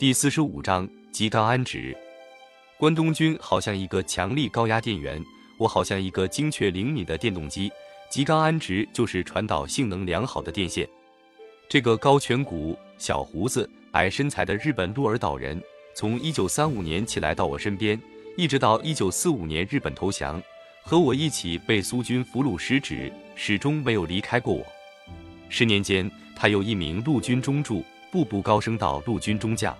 第四十五章吉冈安直。关东军好像一个强力高压电源，我好像一个精确灵敏的电动机。吉冈安直就是传导性能良好的电线。这个高颧骨、小胡子、矮身材的日本鹿儿岛人，从一九三五年起来到我身边，一直到一九四五年日本投降，和我一起被苏军俘虏失职，始终没有离开过我。十年间，他由一名陆军中柱，步步高升到陆军中将。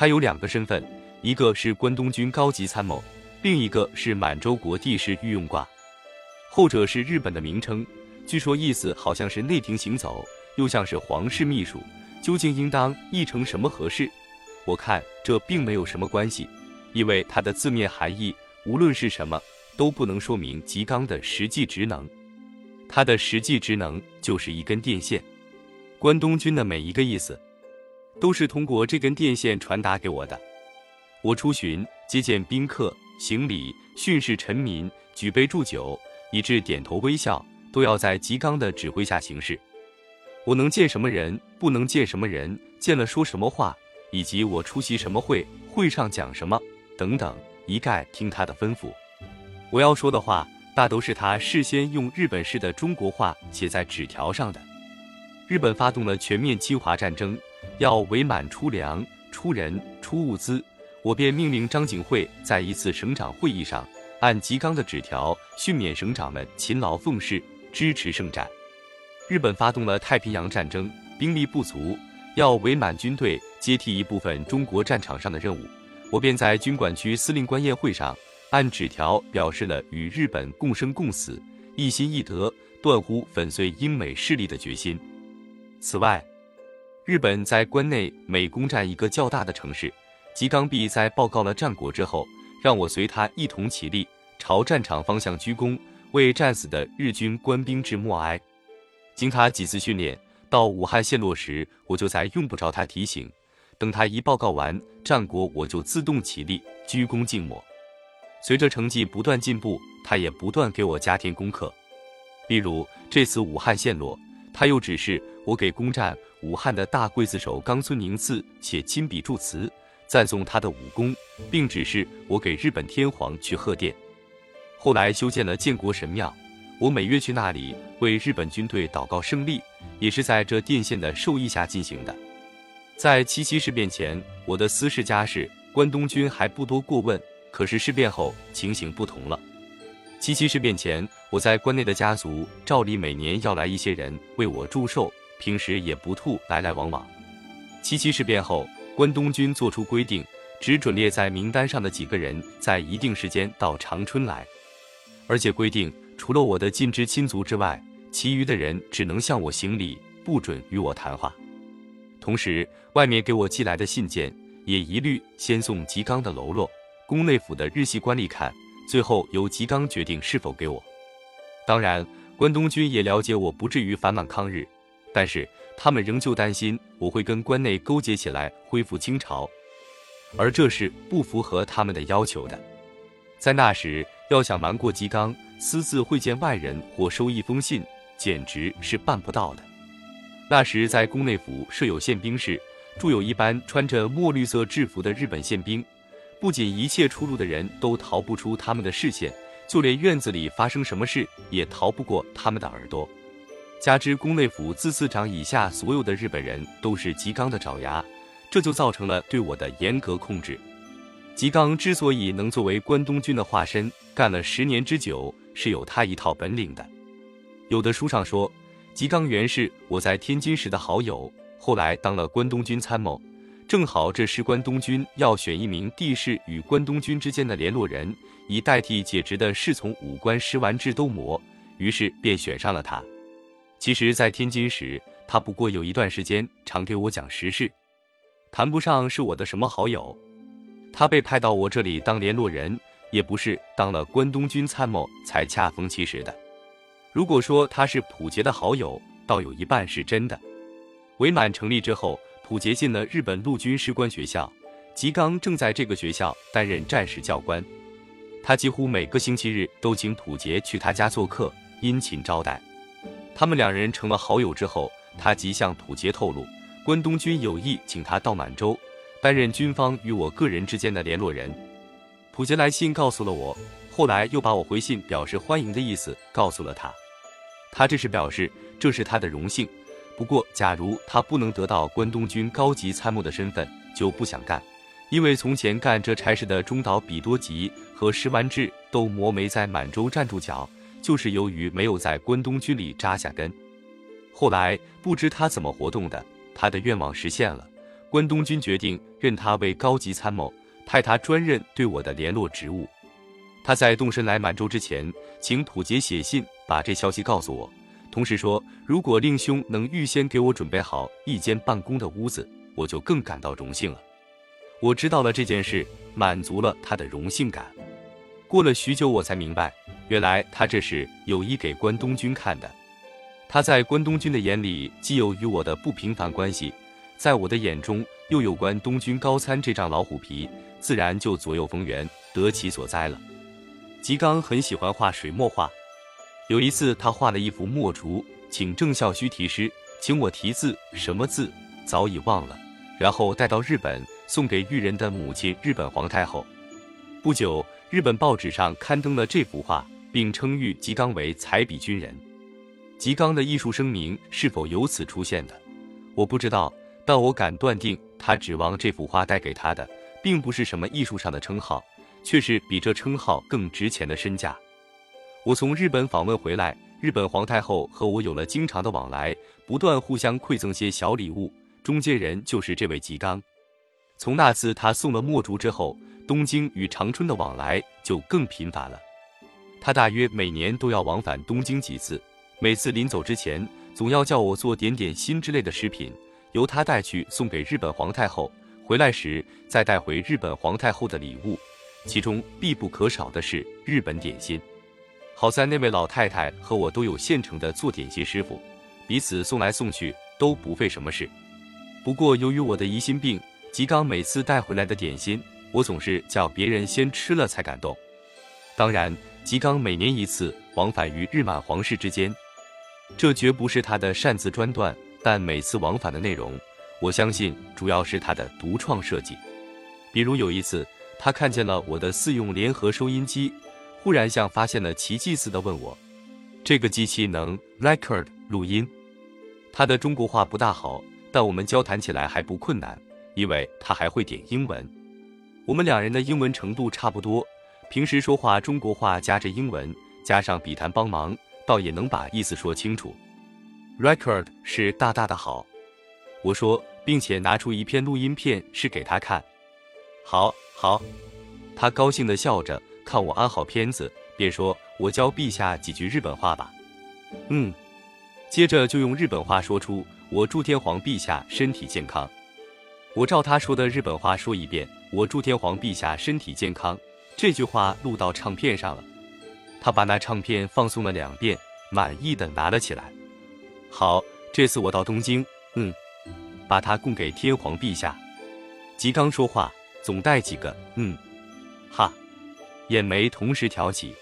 他有两个身份，一个是关东军高级参谋，另一个是满洲国帝室御用挂。后者是日本的名称，据说意思好像是内廷行走，又像是皇室秘书。究竟应当译成什么合适？我看这并没有什么关系，因为它的字面含义无论是什么，都不能说明吉冈的实际职能。它的实际职能就是一根电线。关东军的每一个意思。都是通过这根电线传达给我的。我出巡接见宾客、行礼、训示臣民、举杯祝酒，以致点头微笑，都要在吉冈的指挥下行事。我能见什么人，不能见什么人，见了说什么话，以及我出席什么会，会上讲什么等等，一概听他的吩咐。我要说的话，大都是他事先用日本式的中国话写在纸条上的。日本发动了全面侵华战争。要伪满出粮、出人、出物资，我便命令张景惠在一次省长会议上，按吉冈的纸条训勉省长们勤劳奉事，支持圣战。日本发动了太平洋战争，兵力不足，要伪满军队接替一部分中国战场上的任务，我便在军管区司令官宴会上，按纸条表示了与日本共生共死、一心一德、断乎粉碎英美势力的决心。此外，日本在关内每攻占一个较大的城市，吉冈弼在报告了战果之后，让我随他一同起立，朝战场方向鞠躬，为战死的日军官兵致默哀。经他几次训练，到武汉陷落时，我就再用不着他提醒。等他一报告完战果，我就自动起立鞠躬敬默。随着成绩不断进步，他也不断给我加添功课。例如这次武汉陷落，他又指示我给攻占。武汉的大刽子手冈村宁次写亲笔祝词，赞颂他的武功，并指示我给日本天皇去贺电。后来修建了建国神庙，我每月去那里为日本军队祷告胜利，也是在这电线的授意下进行的。在七七事变前，我的私事家事关东军还不多过问，可是事变后情形不同了。七七事变前，我在关内的家族照例每年要来一些人为我祝寿。平时也不吐来来往往。七七事变后，关东军作出规定，只准列在名单上的几个人在一定时间到长春来，而且规定除了我的近支亲族之外，其余的人只能向我行礼，不准与我谈话。同时，外面给我寄来的信件也一律先送吉冈的喽啰、宫内府的日系官吏看，最后由吉冈决定是否给我。当然，关东军也了解我不至于反满抗日。但是他们仍旧担心我会跟关内勾结起来恢复清朝，而这是不符合他们的要求的。在那时，要想瞒过吉冈，私自会见外人或收一封信，简直是办不到的。那时在宫内府设有宪兵室，住有一班穿着墨绿色制服的日本宪兵，不仅一切出入的人都逃不出他们的视线，就连院子里发生什么事也逃不过他们的耳朵。加之宫内府自次长以下所有的日本人都是吉冈的爪牙，这就造成了对我的严格控制。吉冈之所以能作为关东军的化身，干了十年之久，是有他一套本领的。有的书上说，吉冈原是我在天津时的好友，后来当了关东军参谋，正好这时关东军要选一名地势与关东军之间的联络人，以代替解职的侍从武官石丸智都摩，于是便选上了他。其实，在天津时，他不过有一段时间常给我讲时事，谈不上是我的什么好友。他被派到我这里当联络人，也不是当了关东军参谋才恰逢其时的。如果说他是溥杰的好友，倒有一半是真的。伪满成立之后，溥杰进了日本陆军士官学校，吉冈正在这个学校担任战士教官。他几乎每个星期日都请溥杰去他家做客，殷勤招待。他们两人成了好友之后，他即向溥杰透露，关东军有意请他到满洲，担任军方与我个人之间的联络人。普杰来信告诉了我，后来又把我回信表示欢迎的意思告诉了他。他这是表示这是他的荣幸。不过，假如他不能得到关东军高级参谋的身份，就不想干，因为从前干这差事的中岛比多吉和石丸治都磨没在满洲站住脚，就是由于没有在关东军里扎下根。后来不知他怎么活动的，他的愿望实现了，关东军决定任他为高级参谋。派他专任对我的联络职务。他在动身来满洲之前，请土杰写信把这消息告诉我，同时说，如果令兄能预先给我准备好一间办公的屋子，我就更感到荣幸了。我知道了这件事，满足了他的荣幸感。过了许久，我才明白，原来他这是有意给关东军看的。他在关东军的眼里，既有与我的不平凡关系，在我的眼中，又有关东军高参这张老虎皮。自然就左右逢源，得其所在了。吉刚很喜欢画水墨画，有一次他画了一幅墨竹，请郑孝胥题诗，请我题字，什么字早已忘了。然后带到日本，送给裕仁的母亲日本皇太后。不久，日本报纸上刊登了这幅画，并称誉吉冈为彩笔军人。吉冈的艺术声名是否由此出现的，我不知道，但我敢断定，他指望这幅画带给他的。并不是什么艺术上的称号，却是比这称号更值钱的身价。我从日本访问回来，日本皇太后和我有了经常的往来，不断互相馈赠些小礼物。中间人就是这位吉冈。从那次他送了墨竹之后，东京与长春的往来就更频繁了。他大约每年都要往返东京几次，每次临走之前，总要叫我做点点心之类的食品，由他带去送给日本皇太后。回来时再带回日本皇太后的礼物，其中必不可少的是日本点心。好在那位老太太和我都有现成的做点心师傅，彼此送来送去都不费什么事。不过由于我的疑心病，吉刚每次带回来的点心，我总是叫别人先吃了才敢动。当然，吉冈每年一次往返于日满皇室之间，这绝不是他的擅自专断，但每次往返的内容。我相信主要是他的独创设计，比如有一次，他看见了我的四用联合收音机，忽然像发现了奇迹似的问我：“这个机器能 record 录音？”他的中国话不大好，但我们交谈起来还不困难，因为他还会点英文。我们两人的英文程度差不多，平时说话中国话夹着英文，加上笔谈帮忙，倒也能把意思说清楚。record 是大大的好，我说。并且拿出一片录音片是给他看，好，好，他高兴地笑着看我安好片子，便说：“我教陛下几句日本话吧。”嗯，接着就用日本话说出：“我祝天皇陛下身体健康。”我照他说的日本话说一遍：“我祝天皇陛下身体健康。”这句话录到唱片上了，他把那唱片放送了两遍，满意的拿了起来。好，这次我到东京，嗯。把它供给天皇陛下。吉刚说话总带几个嗯，哈，眼眉同时挑起。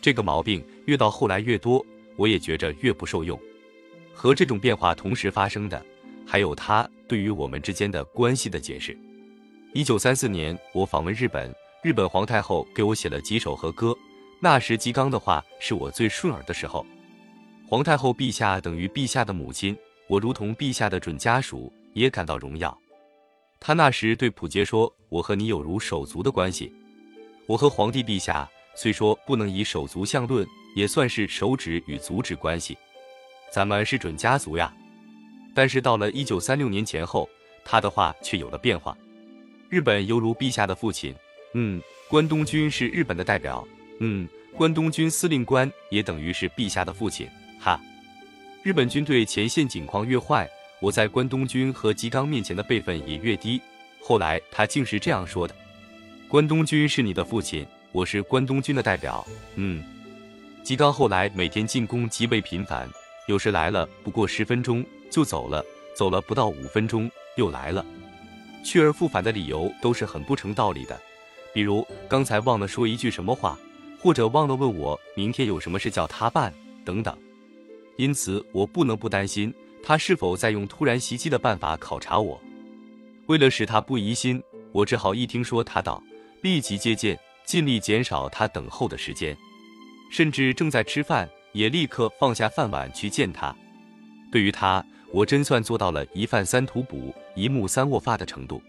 这个毛病越到后来越多，我也觉着越不受用。和这种变化同时发生的，还有他对于我们之间的关系的解释。一九三四年，我访问日本，日本皇太后给我写了几首和歌。那时吉刚的话是我最顺耳的时候。皇太后陛下等于陛下的母亲。我如同陛下的准家属，也感到荣耀。他那时对溥杰说：“我和你有如手足的关系。我和皇帝陛下虽说不能以手足相论，也算是手指与足指关系。咱们是准家族呀。”但是到了一九三六年前后，他的话却有了变化。日本犹如陛下的父亲，嗯，关东军是日本的代表，嗯，关东军司令官也等于是陛下的父亲，哈。日本军队前线境况越坏，我在关东军和吉刚面前的辈分也越低。后来他竟是这样说的：“关东军是你的父亲，我是关东军的代表。”嗯，吉刚后来每天进攻极为频繁，有时来了不过十分钟就走了，走了不到五分钟又来了，去而复返的理由都是很不成道理的。比如刚才忘了说一句什么话或者忘了问我明天有什么事叫他办等等。因此我不能不担心他是否在用突然袭击的办法考察我。为了使他不疑心我只好一听说他到立即接见尽力减少他等候的时间。甚至正在吃饭也立刻放下饭碗去见他。对于他我真算做到了一饭三吐哺，一木三卧发的程度。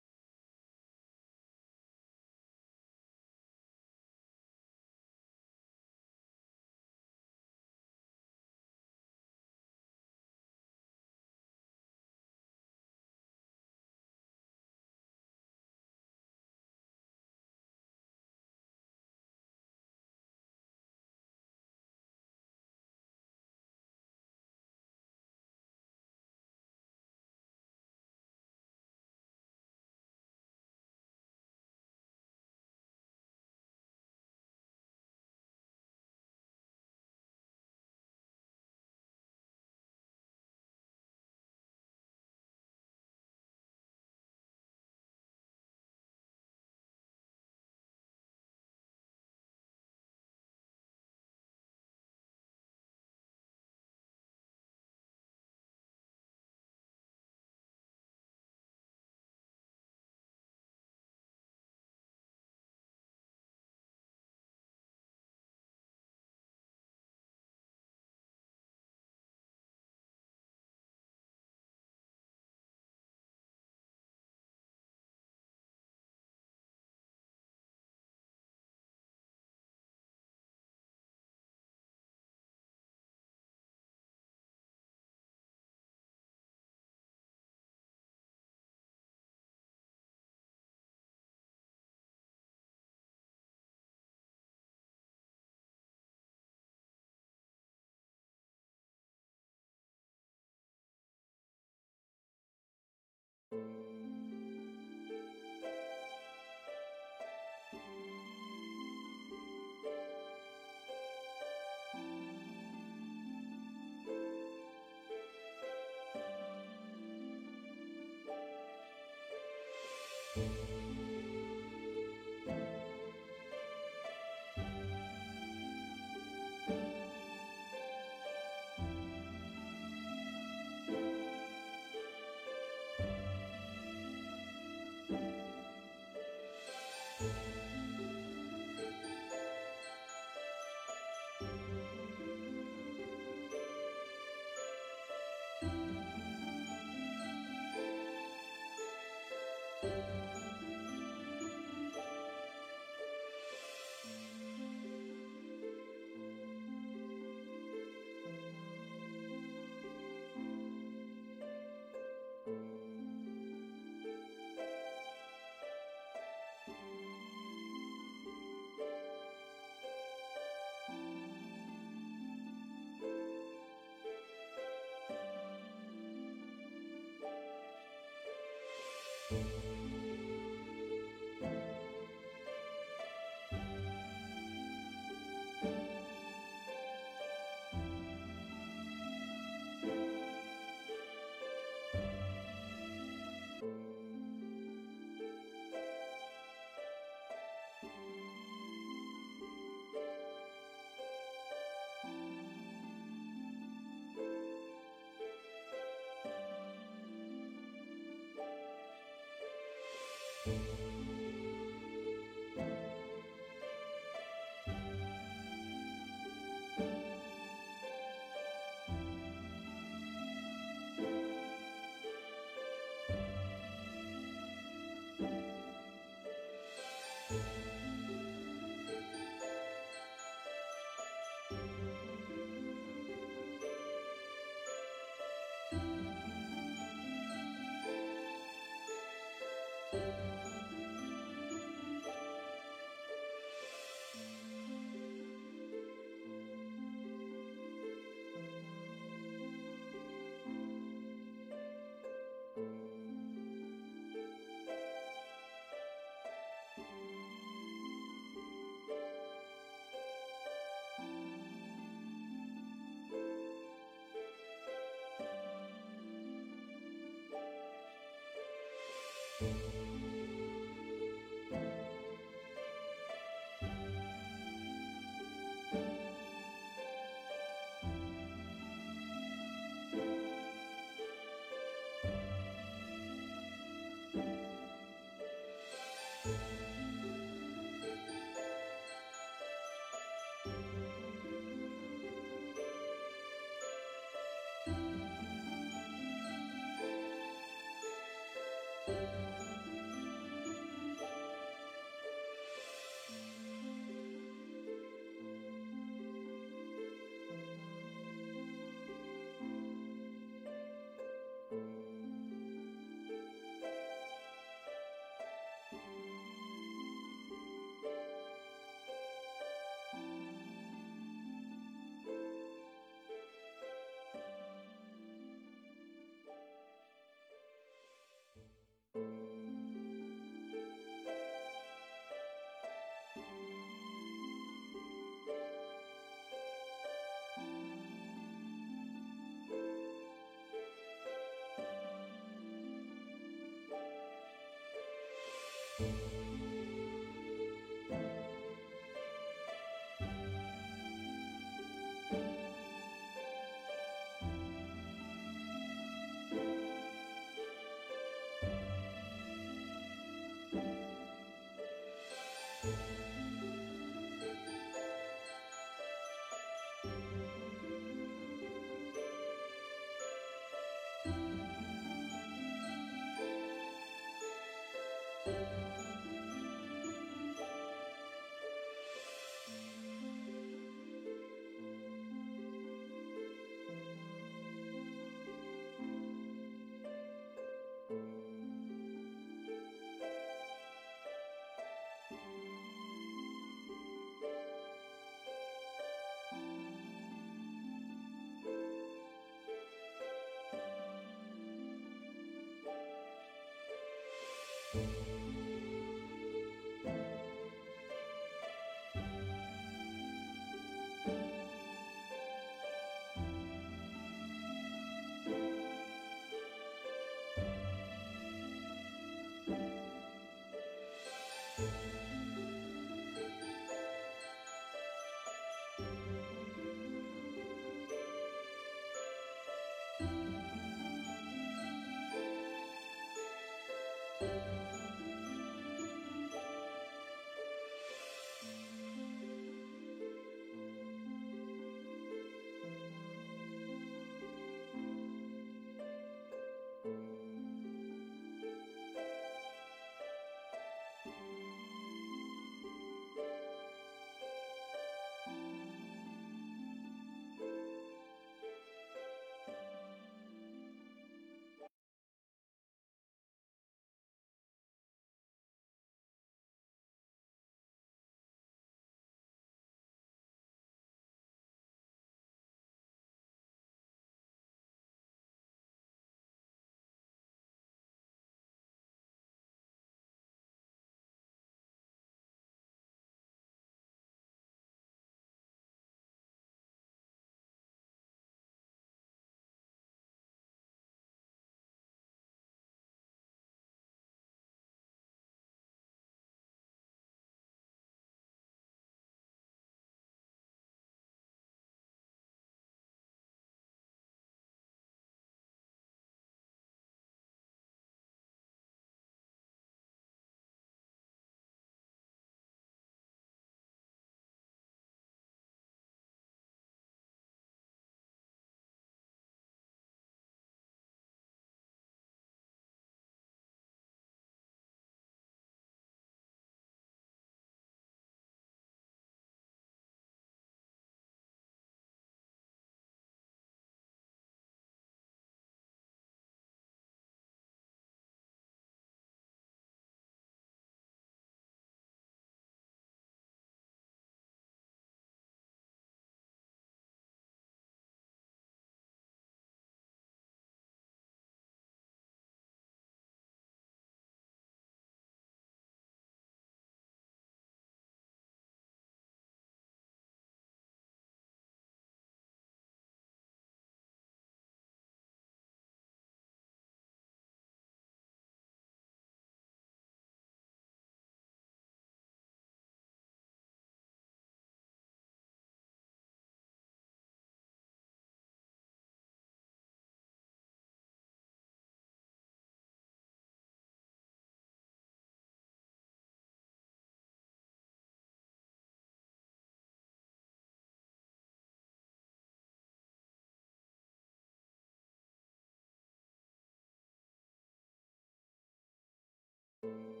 You